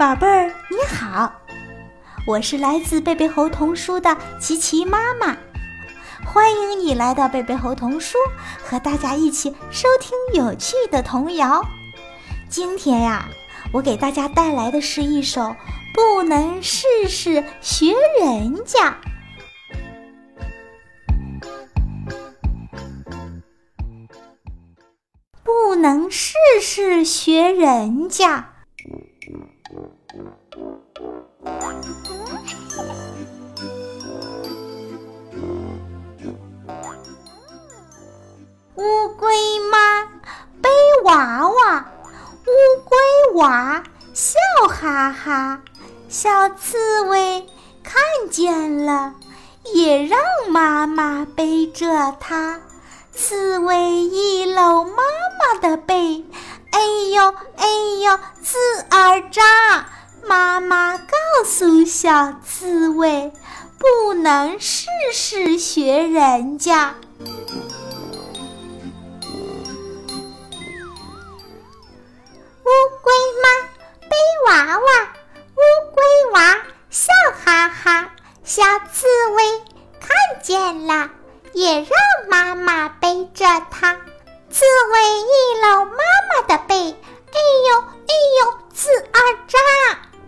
宝贝儿，你好，我是来自贝贝猴童书的琪琪妈妈，欢迎你来到贝贝猴童书，和大家一起收听有趣的童谣。今天呀，我给大家带来的是一首《不能事事学人家》。不能事事学人家。乌龟妈背娃娃，乌龟娃笑哈哈。小刺猬看见了，也让妈妈背着它。刺猬一搂妈妈的，哎呦，刺儿扎！妈妈告诉小刺猬，不能事事学人家。乌龟妈背娃娃，乌龟娃笑哈哈。小刺猬看见了，也让妈妈背着它。刺猬一搂妈妈的背，哎呦哎呦，刺儿扎！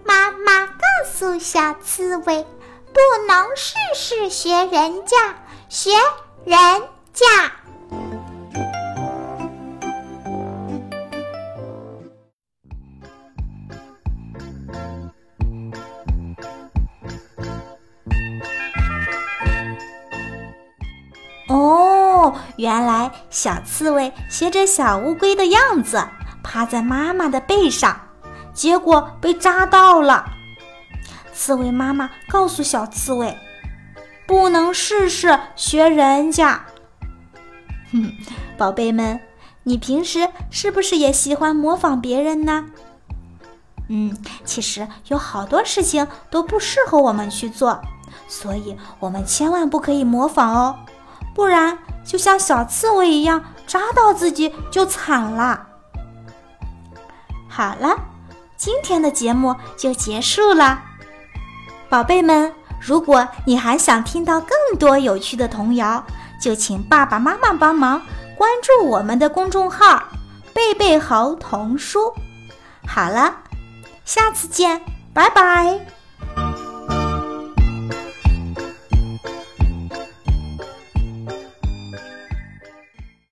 妈妈告诉小刺猬，不能事事学人家，学人家。哦，原来小刺猬学着小乌龟的样子，趴在妈妈的背上，结果被扎到了。刺猬妈妈告诉小刺猬，不能试试学人家。哼，宝贝们，你平时是不是也喜欢模仿别人呢？嗯，其实有好多事情都不适合我们去做，所以我们千万不可以模仿哦。不然，就像小刺猬一样扎到自己就惨了。好了，今天的节目就结束了，宝贝们，如果你还想听到更多有趣的童谣，就请爸爸妈妈帮忙关注我们的公众号“贝贝猴童书”。好了，下次见，拜拜。